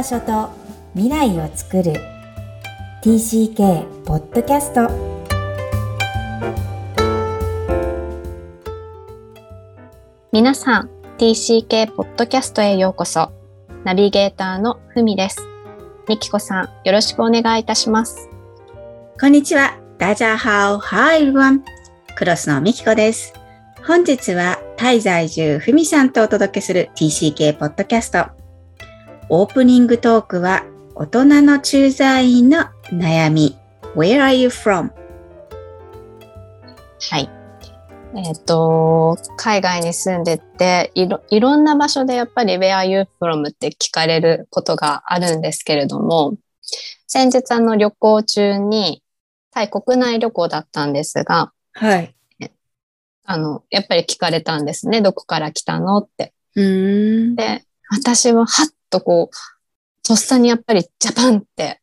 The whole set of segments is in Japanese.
場所と未来を作る。TCK ポッドキャスト皆さん TCK ポッドキャストへようこそ。ナビゲーターのふみです。みきこさんよろしくお願いいたします。こんにちは。ダジャーハオ。ハイルワンクロスのみきこです。本日はタイ在住ふみさんとお届けする TCK ポッドキャストオープニングトークは大人の駐在員の悩み Where are you from? はいえっ、ー、と、海外に住んでていろ、いろんな場所でやっぱり Where are you from? って聞かれることがあるんですけれども、先日あの旅行中に、タイ国内旅行だったんですが、はい。あの、やっぱり聞かれたんですね。どこから来たの？って。うんで、私ははっとこう、とっさにやっぱりジャパンって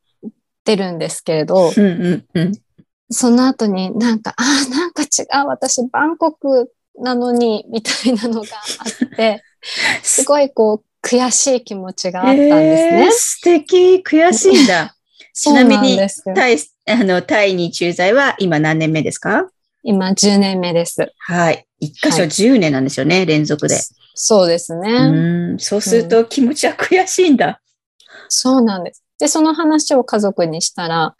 出るんですけれど、うんうんうん、その後になんか、ああ、なんか違う、私バンコクなのに、みたいなのがあって、すごいこう、悔しい気持ちがあったんですね。えー、素敵、悔しいんだ。ちなみにタイ、あの、タイに駐在は今何年目ですか？今10年目です。はい。一箇所10年なんですよね、はい、連続で。そうですね。うん。そうすると気持ちは悔しいんだ、うん。そうなんです。で、その話を家族にしたら、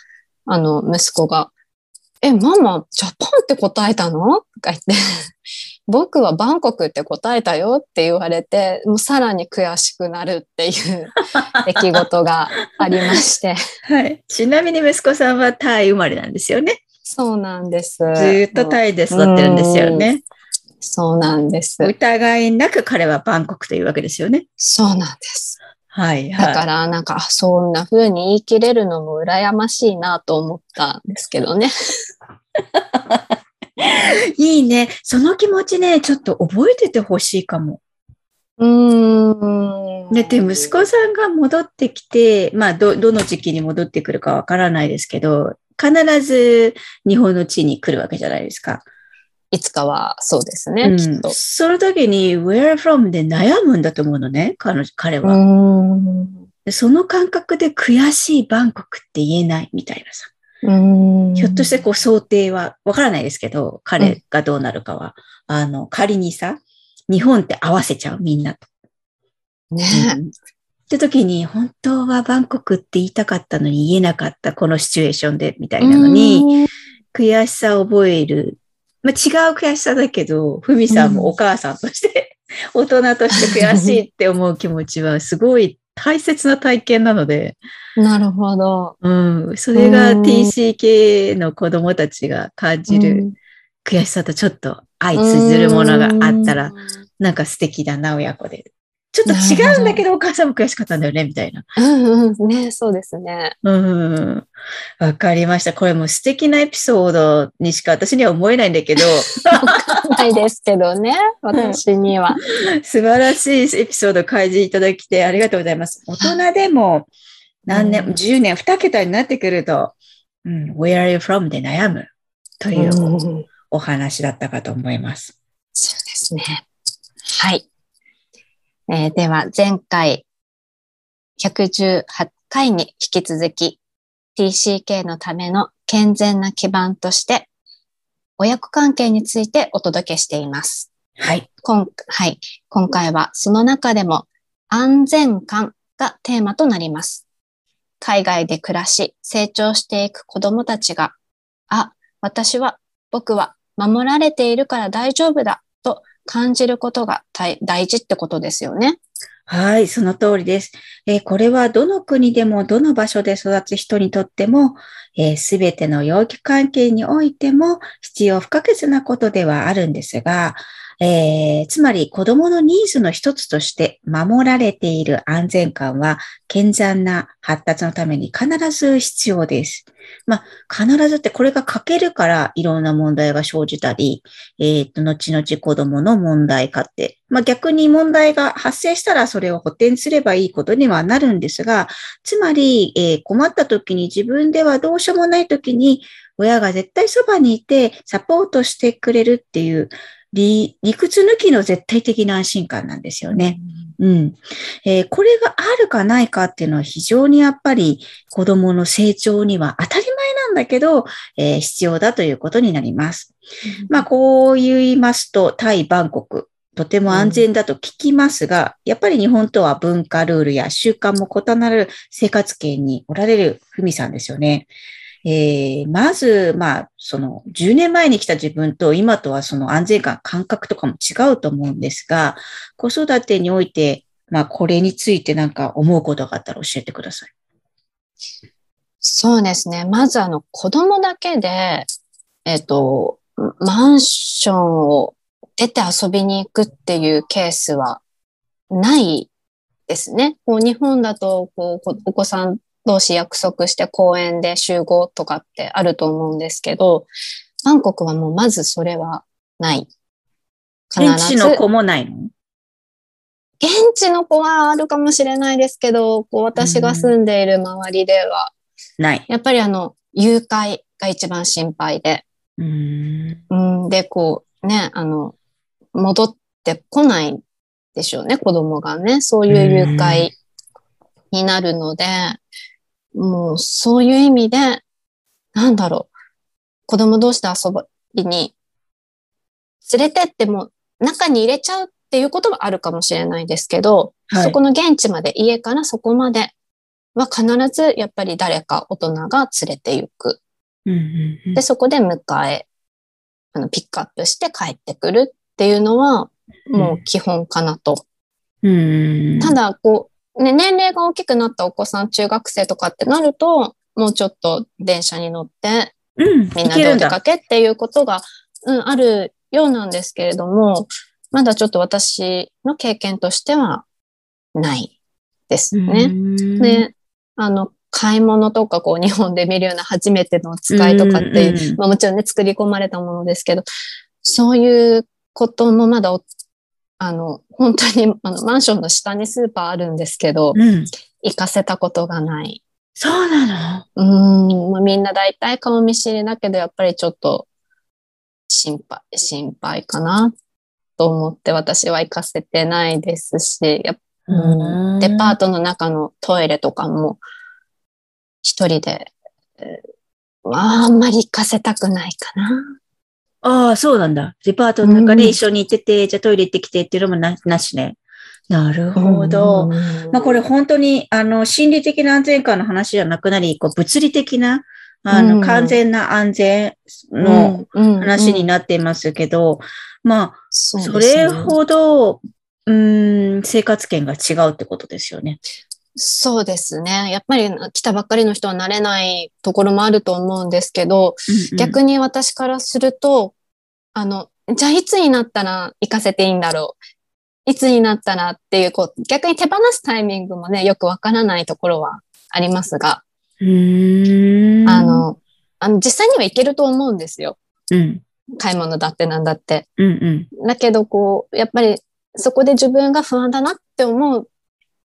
あの、息子が、え、ママ、ジャパンって答えたの？とか言って僕はバンコクって答えたよって言われて、もうさらに悔しくなるっていう 出来事がありまして。はい。ちなみに息子さんはタイ生まれなんですよね。そうなんです。ずっとタイで育ってるんですよね。そうなんです。疑いなく彼はバンコクというわけですよね。そうなんです。はい、はい。だから、なんか、そんな風に言い切れるのも羨ましいなと思ったんですけどね。いいね。その気持ちね、ちょっと覚えててほしいかも。うん。だって息子さんが戻ってきて、まあ、ど、どの時期に戻ってくるかわからないですけど、必ず日本の地に来るわけじゃないですか。いつかはそうですね、うん、きっと。その時に where from で悩むんだと思うのね、彼彼は。その感覚で悔しいバンコクって言えないみたいなさ。ひょっとしてこう想定はわからないですけど、彼がどうなるかは。うん、あの、仮にさ、日本って合わせちゃう、みんなと。ねえ。って時に、本当はバンコクって言いたかったのに言えなかった、このシチュエーションで、みたいなのに、悔しさを覚える。まあ、違う悔しさだけど、ふみさんもお母さんとして、大人として悔しいって思う気持ちは、すごい大切な体験なので。なるほど。うん。それが TCK の子供たちが感じる悔しさとちょっと相通ずるものがあったら、なんか素敵だな、親子で。ちょっと違うんだけど、お母さんも悔しかったんだよね、みたいな。うんうん。ね、そうですね。うん。わかりました。これも素敵なエピソードにしか私には思えないんだけど。わかんないですけどね、私には。素晴らしいエピソードを開示いただきてありがとうございます。大人でも何年、うん、10年、2桁になってくると、うん、Where are you from? で悩むというお話だったかと思います。そうですね。はい。えー、では、前回、118回に引き続き、TCK のための健全な基盤として、親子関係についてお届けしています。はい。今はい、今回はその中でも安全感がテーマとなります。海外で暮らし、成長していく子供たちが、あ、私は、僕は守られているから大丈夫だと感じることが大事ってことですよね。はい、その通りです。えー、これはどの国でもどの場所で育つ人にとっても、す、え、べ、ての養育関係においても必要不可欠なことではあるんですが、えー、つまり子供のニーズの一つとして守られている安全感は健全な発達のために必ず必要です。まあ、必ずってこれが欠けるからいろんな問題が生じたり、えっ、ー、と、後々子供の問題化って、まあ逆に問題が発生したらそれを補填すればいいことにはなるんですが、つまり、えー、困った時に自分ではどうしようもない時に親が絶対そばにいてサポートしてくれるっていう理理屈抜きの絶対的な安心感なんですよね。うん。えーこれがあるかないかっていうのは非常にやっぱり子供の成長には当たり前なんだけど、えー必要だということになります。まあ、こう言いますと、タイ・バンコク、とても安全だと聞きますが、やっぱり日本とは文化ルールや習慣も異なる生活圏におられるふみさんですよね。えーまず、まあ、その、10年前に来た自分と今とはその安全感、感覚とかも違うと思うんですが、子育てにおいて、まあ、これについてなんか思うことがあったら教えてください。そうですね。まずあの子供だけで、えっ、と、マンションを出て遊びに行くっていうケースはないですね。こう日本だとこうお子さん同士約束して公園で集合とかってあると思うんですけど、バンコクはもうまずそれはない。必現地の子もないの？現地の子はあるかもしれないですけど、こう私が住んでいる周りでは、ない。やっぱりあの、誘拐が一番心配で。うん、で、こうね、あの、戻ってこないでしょうね、子供がね。そういう誘拐になるので、もうそういう意味で、なんだろう、子供同士で遊びに連れてっても中に入れちゃうっていうことはあるかもしれないですけど、はいそこの現地まで、家からそこまでは必ずやっぱり誰か大人が連れて行く。うんうんうんで、そこで迎え、あの、ピックアップして帰ってくるっていうのは、もう基本かなと。うん。ただ、こう、ね、年齢が大きくなったお子さん、中学生とかってなると、もうちょっと電車に乗って、うん、みんなでお出かけっていうことが、うん、あるようなんですけれども、まだちょっと私の経験としてはないですね。ねで、あの、買い物とかこう日本で見るような初めてのお使いとかっていう、まあもちろんね、作り込まれたものですけど、そういうこともまだお、あの、本当に あのマンションの下にスーパーあるんですけど、うん。行かせたことがない。そうなうーん、まあ、みんな大体顔見知りだけど、やっぱりちょっと心配、心配かなと思って私は行かせてないですし、やうんデパートの中のトイレとかも一人で、あんまり行かせたくないかな。ああ、そうなんだ。デパートの中うんで一緒に行ってて、じゃあトイレ行ってきてっていうのもななしね。なるほど。うんまあこれ本当に、あの、心理的な安全感の話じゃなくなり、こう物理的な、あの、うん完全な安全の話になっていますけど、まあ、そそれほど、うーん、生活圏が違うってことですよね。そうですね。やっぱり来たばっかりの人は慣れないところもあると思うんですけど、逆に私からすると、あの、じゃあいつになったら行かせていいんだろう。いつになったらっていう、こう、逆に手放すタイミングもね、よくわからないところはありますが。あ、の、あの、実際には行けると思うんですよ。うん。買い物だってなんだって。うんうん。だけど、こう、やっぱりそこで自分が不安だなって思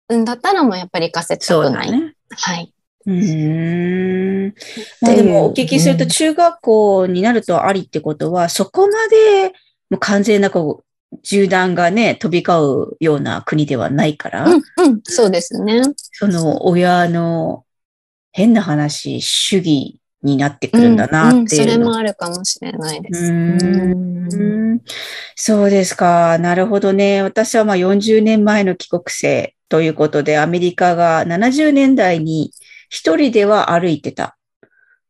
うんだったらもうやっぱり行かせたくない。だね。はい。うーん。まあでも、お聞きすると、中学校になるとありってことは、そこまで、もう完全なこう、銃弾がね、飛び交うような国ではないから、うん、うん、そうですね。その親の変な話、主義になってくるんだなっていうの。んんそれもあるかもしれないです。うんそうですか。なるほどね。私はまあ40年前の帰国生ということで、アメリカが70年代に一人では歩いてた。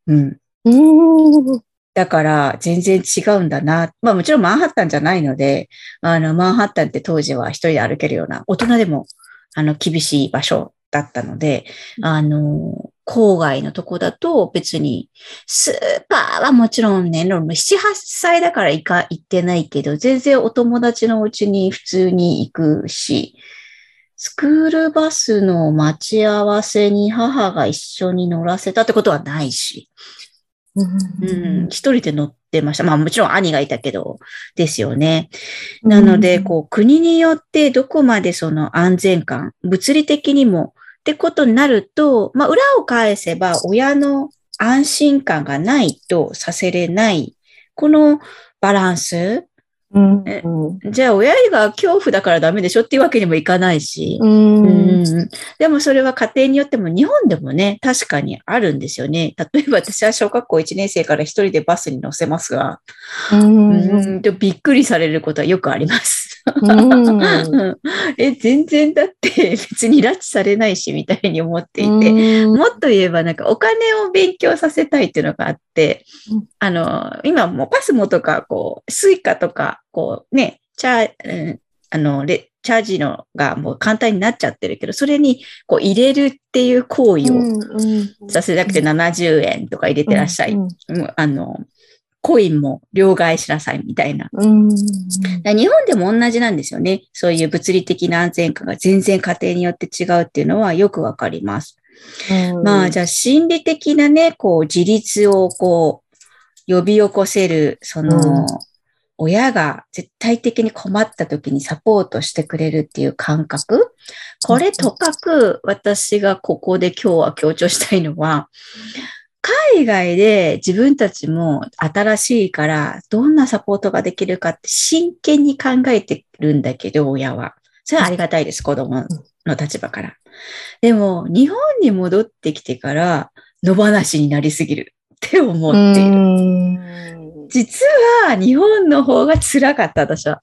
うん。うんだから全然違うんだな。まあもちろんマンハッタンじゃないので、あのマンハッタンって当時は一人で歩けるような、大人でもあの厳しい場所だったので、あの、郊外のとこだと別に、スーパーはもちろんね、7、8歳だから行か、行ってないけど、全然お友達のうちに普通に行くし、スクールバスの待ち合わせに母が一緒に乗らせたってことはないし、うん、一人で乗ってました。まあもちろん兄がいたけど、ですよね。なので、こう、国によってどこまでその安全感、物理的にもってことになると、まあ裏を返せば親の安心感がないとさせれない、このバランスうんえうんじゃあ親が恐怖だからダメでしょっていうわけにもいかないし。うんうんでもそれは家庭によっても日本でもね、確かにあるんですよね。例えば私は小学校1年生から一人でバスに乗せますが、うんうんとびっくりされることはよくあります。え、全然だって 別に拉致されないしみたいに思っていて、うん。もっと言えばなんかお金を勉強させたいっていうのがあってうん、あの、今もうパスモとか、こう、スイカとか、こうね、チャー、うんあの、レチャージのがもう簡単になっちゃってるけど、それにこう入れるっていう行為をさせなくて70円とか入れてらっしゃい。あの、コインも両替しなさいみたいな。日本でも同じなんですよね。そういう物理的な安全感が全然家庭によって違うっていうのはよくわかります。うんまあ、じゃあ心理的なね、こう、自立をこう、呼び起こせる、その、うん親が絶対的に困った時にサポートしてくれるっていう感覚。これとかく私がここで今日は強調したいのは、海外で自分たちも新しいからどんなサポートができるかって真剣に考えてるんだけど、親は。それはありがたいです、子供の立場から。でも、日本に戻ってきてから野放しになりすぎるって思っている。うん実は日本の方が辛かった、私は。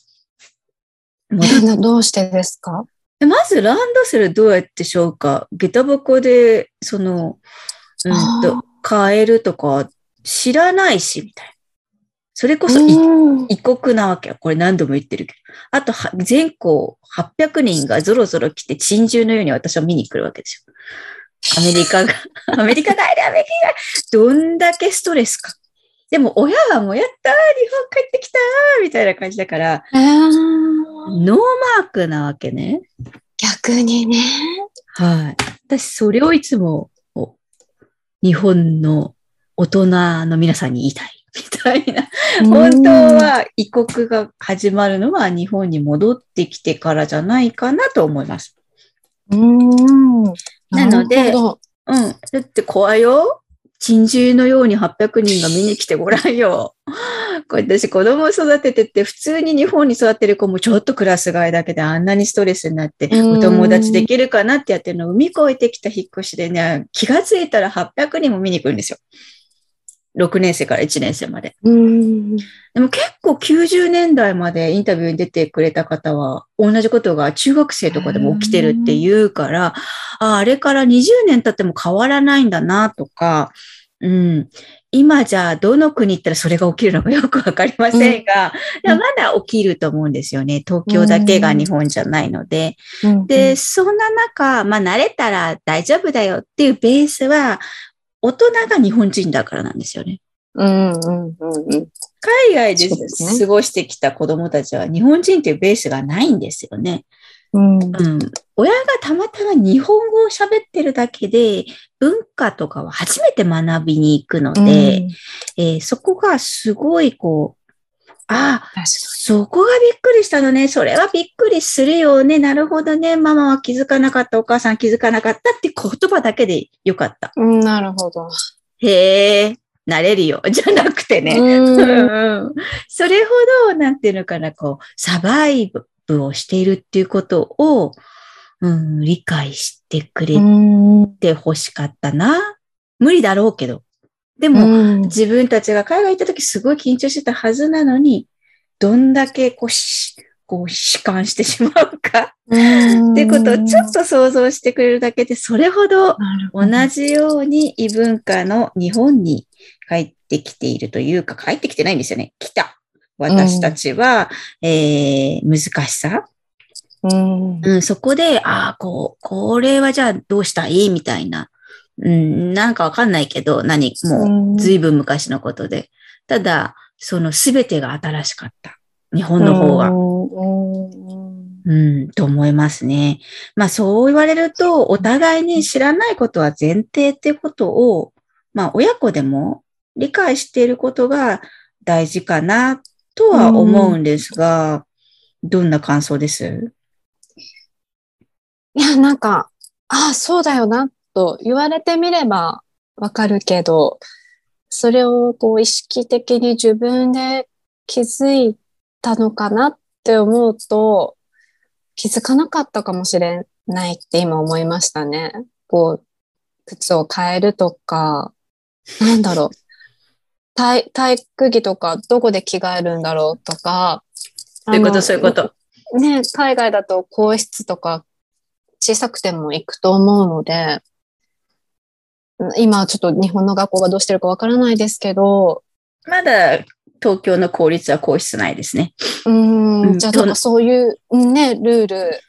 どうしてですか？まずランドセルどうやってしょうか下駄箱で、その、うんあと、買えるとか知らないし、みたいな。それこそ異国なわけよ。これ何度も言ってるけど。あとは、全校800人がゾロゾロ来て、珍獣のように私を見に来るわけですよ。アメリカが、アメリカ帰れ、アメリカが、どんだけストレスか。でも親はもうやったー日本帰ってきたーみたいな感じだから、えーノーマークなわけね。逆にね。はい。私、それをいつも、お日本の大人の皆さんに言いたい。みたいな。本当は異国が始まるのは日本に戻ってきてからじゃないかなと思います。うん。なのでうん。だって怖いよ。珍獣のように800人が見に来てごらんよ。これ私子供を育ててて、普通に日本に育ってる子もちょっとクラス替えだけであんなにストレスになって、うんお友達できるかなってやってるのを海越えてきた引っ越しでね、気がついたら800人も見に来るんですよ。6年生から1年生まで。うん。でも結構90年代までインタビューに出てくれた方は、同じことが中学生とかでも起きてるって言うから、ああれから20年経っても変わらないんだなとか、うん。今じゃあどの国行ったらそれが起きるのかよくわかりませんが、でもまだ起きると思うんですよね。東京だけが日本じゃないので。で、そんな中、まあ慣れたら大丈夫だよっていうベースは、大人が日本人だからなんですよね。うん、うん、うん、うん。海外で過ごしてきた子供たちは日本人というベースがないんですよね。うん。うん。親がたまたま日本語を喋ってるだけで文化とかは初めて学びに行くので、えーそこがすごいこう、ああ、そこがびっくりしたのね。それはびっくりするよね。なるほどね。ママは気づかなかった。お母さん気づかなかったって言葉だけでよかった。に。うんなるほど。へえ、なれるよ。じゃなくてね。うんうんそれほど、なんていうのかな、こう、サバイブをしているっていうことを、うん、理解してくれうんて欲しかったな。無理だろうけど。でも、うん自分たちが海外行った時すごい緊張してたはずなのに、どんだけこう、しこう、悲観してしまうかってことをちょっと想像してくれるだけで、それほど同じように異文化の日本に帰ってきているというか、帰ってきてないんですよね。来た。私たちは、えー、難しさ。うんうん、そこで、ああ、こう、これはじゃあどうしたい？みたいな。うん、なんかわかんないけど、何、もう、ずいぶん昔のことで。ただ、そのすべてが新しかった。日本の方が。うんうん、と思いますね。まあそう言われると、お互いに知らないことは前提ってことを、まあ親子でも理解していることが大事かなとは思うんですが、どんな感想です？いや、なんか、ああ、そうだよな、と言われてみればわかるけど、それをこう意識的に自分で気づいたのかなって思うと、気づかなかったかもしれないって今思いましたね。こう、靴を変えるとか、なんだろう。体体育着とかどこで着替えるんだろうとか。そういうこと、そういうこと。ね、海外だと更衣室とか小さくても行くと思うので、今ちょっと日本の学校がどうしてるかわからないですけど。まだ東京の公立は皇室ないですね。うん、じゃあなんかそういうね、ルール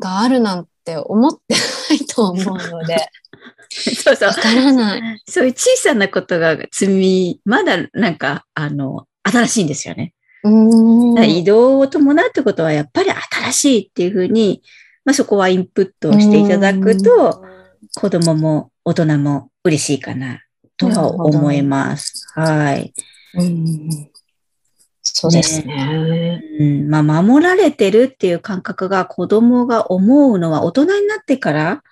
があるなんて思ってないと思うので。そうそう。わからない。そういう小さなことが積み、まだなんか、あの、新しいんですよね。うん移動を伴うってことはやっぱり新しいっていうふうに、まあそこはインプットしていただくと、子供も大人も嬉しいかなとは思います。はい。うんそうですね。うん、まあ、守られてるっていう感覚が子供が思うのは大人になってから、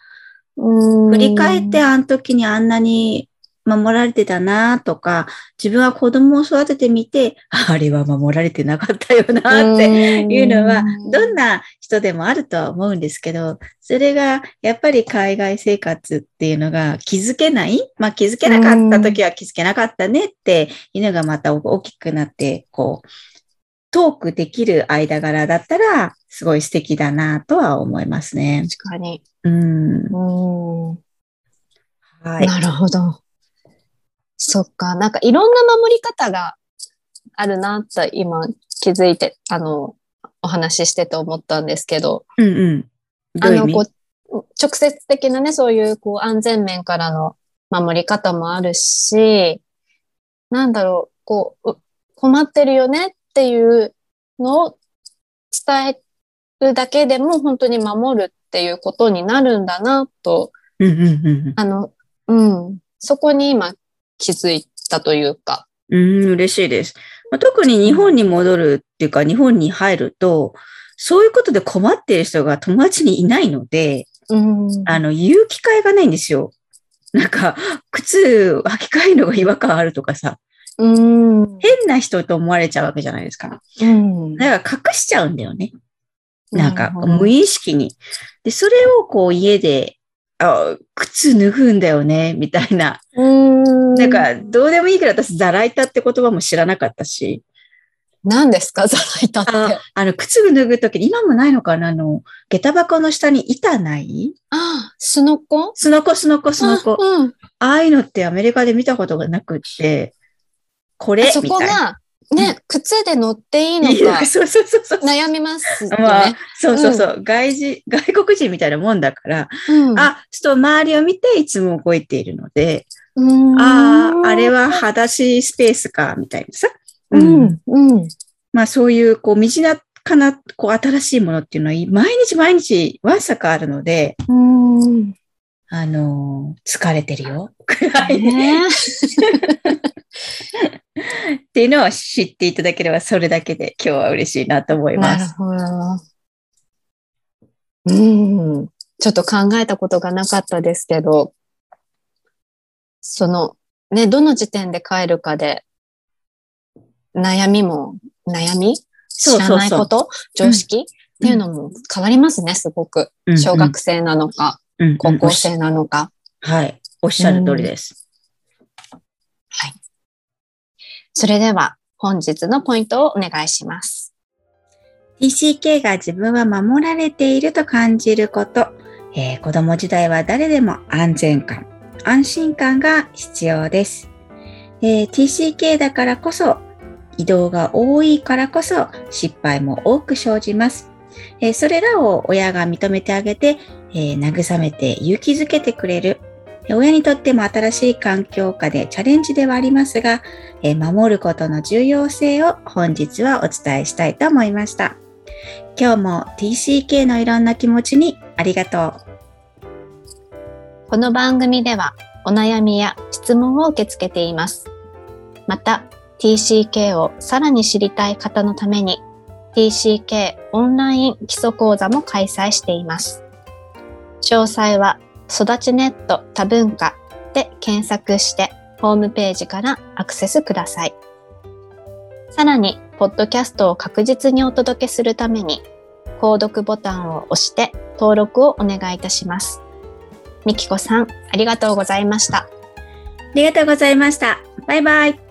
振り返ってあの時にあんなに守られてたなとか、自分は子供を育ててみて、あれは守られてなかったよなっていうのは、どんな人でもあるとは思うんですけど、それがやっぱり海外生活っていうのが気づけない？まあ気づけなかった時は気づけなかったねっていうのがまた大きくなって、こう、トークできる間柄だったら、すごい素敵だなとは思いますね。確かに。うん。うんはい。なるほど。そっか。なんかいろんな守り方があるなと今気づいて、あの、お話ししてて思ったんですけど。うんうん。あの、こう、直接的なね、そういうこう安全面からの守り方もあるし、なんだろう、こう、困ってるよねっていうのを伝えるだけでも本当に守るっていうことになるんだなと、あの、うん、そこに今気づいたというか。うん、嬉しいです。まあ、特に日本に戻るっていうか、日本に入ると、そういうことで困っている人が友達にいないので、うん、あの、言う機会がないんですよ。なんか、靴履き替えるのが違和感あるとかさ、うん、変な人と思われちゃうわけじゃないですか。うん、だから隠しちゃうんだよね。なんか、無意識に。で、それをこう家であ、靴脱ぐんだよね、みたいな。うんなんか、どうでもいいから私、ザライタって言葉も知らなかったし。何ですか、ザライタって。ああの、靴脱ぐときに、今もないのかな？あの、下駄箱の下に板ない？ああ、すのこ？すのこ、すのこ、すのこ。うん、ああいうのってアメリカで見たことがなくって、これそこが、ね、靴で乗っていいのか。そうそうそうそう。悩みますね。まあ、そうそうそう、うん、外人、外国人みたいなもんだから、うん、あ、ちょっと周りを見ていつも動いているので、ああ、あれは裸足スペースか、みたいなさ。うん、うん。まあそういう、こう、身近な、こう、新しいものっていうのは、毎日毎日、わんさかあるので、うんあの、疲れてるよ。くらいね。っていうのを知っていただければ、それだけで今日は嬉しいなと思います。なるほど。うん。ちょっと考えたことがなかったですけど、その、ね、どの時点で帰るかで、悩みも、悩み？知らないこと？常識、うん、っていうのも変わりますね、すごく。小学生なのか、うんうん、高校生なのか。はい。おっしゃる通りです。はい。それでは本日のポイントをお願いします。TCK が自分は守られていると感じること、えー、子供時代は誰でも安全感、安心感が必要です。えー、TCK だからこそ、移動が多いからこそ失敗も多く生じます。えー、それらを親が認めてあげて、え慰めて勇気づけてくれる親にとっても新しい環境下でチャレンジではありますが、え守ることの重要性を本日はお伝えしたいと思いました。今日も TCK のいろんな気持ちにありがとう。この番組ではお悩みや質問を受け付けています。また TCK をさらに知りたい方のために TCK オンライン基礎講座も開催しています。詳細は育ちネット多文化で検索してホームページからアクセスください。さらにポッドキャストを確実にお届けするために、購読ボタンを押して登録をお願いいたします。みきこさん、ありがとうございました。ありがとうございました。バイバイ。